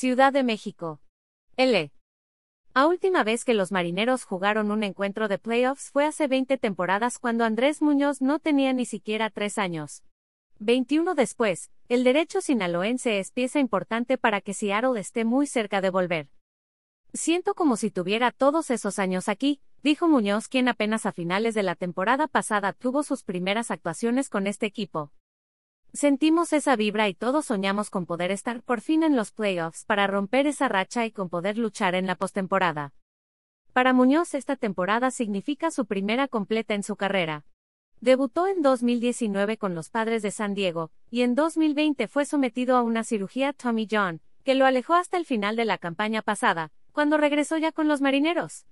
Ciudad de México. L. A última vez que los marineros jugaron un encuentro de playoffs fue hace 20 temporadas cuando Andrés Muñoz no tenía ni siquiera tres años. 21 después, el derecho sinaloense es pieza importante para que Seattle esté muy cerca de volver. Siento como si tuviera todos esos años aquí, dijo Muñoz quien apenas a finales de la temporada pasada tuvo sus primeras actuaciones con este equipo. Sentimos esa vibra y todos soñamos con poder estar por fin en los playoffs para romper esa racha y con poder luchar en la postemporada. Para Muñoz esta temporada significa su primera completa en su carrera. Debutó en 2019 con los Padres de San Diego, y en 2020 fue sometido a una cirugía Tommy John, que lo alejó hasta el final de la campaña pasada, cuando regresó ya con los marineros.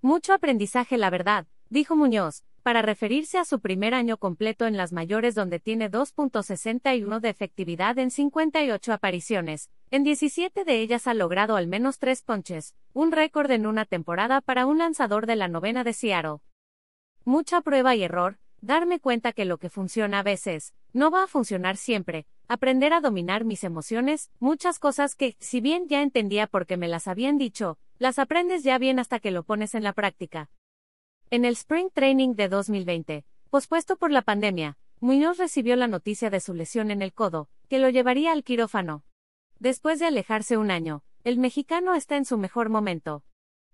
Mucho aprendizaje la verdad, dijo Muñoz, para referirse a su primer año completo en las mayores donde tiene 2.61 de efectividad en 58 apariciones, en 17 de ellas ha logrado al menos tres ponches, un récord en una temporada para un lanzador de la novena de Seattle. Mucha prueba y error, darme cuenta que lo que funciona a veces, no va a funcionar siempre, aprender a dominar mis emociones, muchas cosas que, si bien ya entendía porque me las habían dicho, las aprendes ya bien hasta que lo pones en la práctica. En el Spring Training de 2020, pospuesto por la pandemia, Muñoz recibió la noticia de su lesión en el codo, que lo llevaría al quirófano. Después de alejarse un año, el mexicano está en su mejor momento.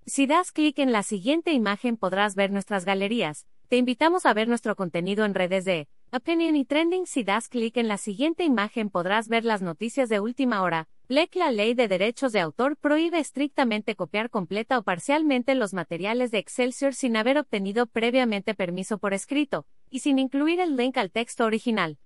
Si das clic en la siguiente imagen podrás ver nuestras galerías. Te invitamos a ver nuestro contenido en redes de Opinion y Trending. Si das clic en la siguiente imagen podrás ver las noticias de última hora. LEC La ley de derechos de autor prohíbe estrictamente copiar completa o parcialmente los materiales de Excelsior sin haber obtenido previamente permiso por escrito, y sin incluir el link al texto original.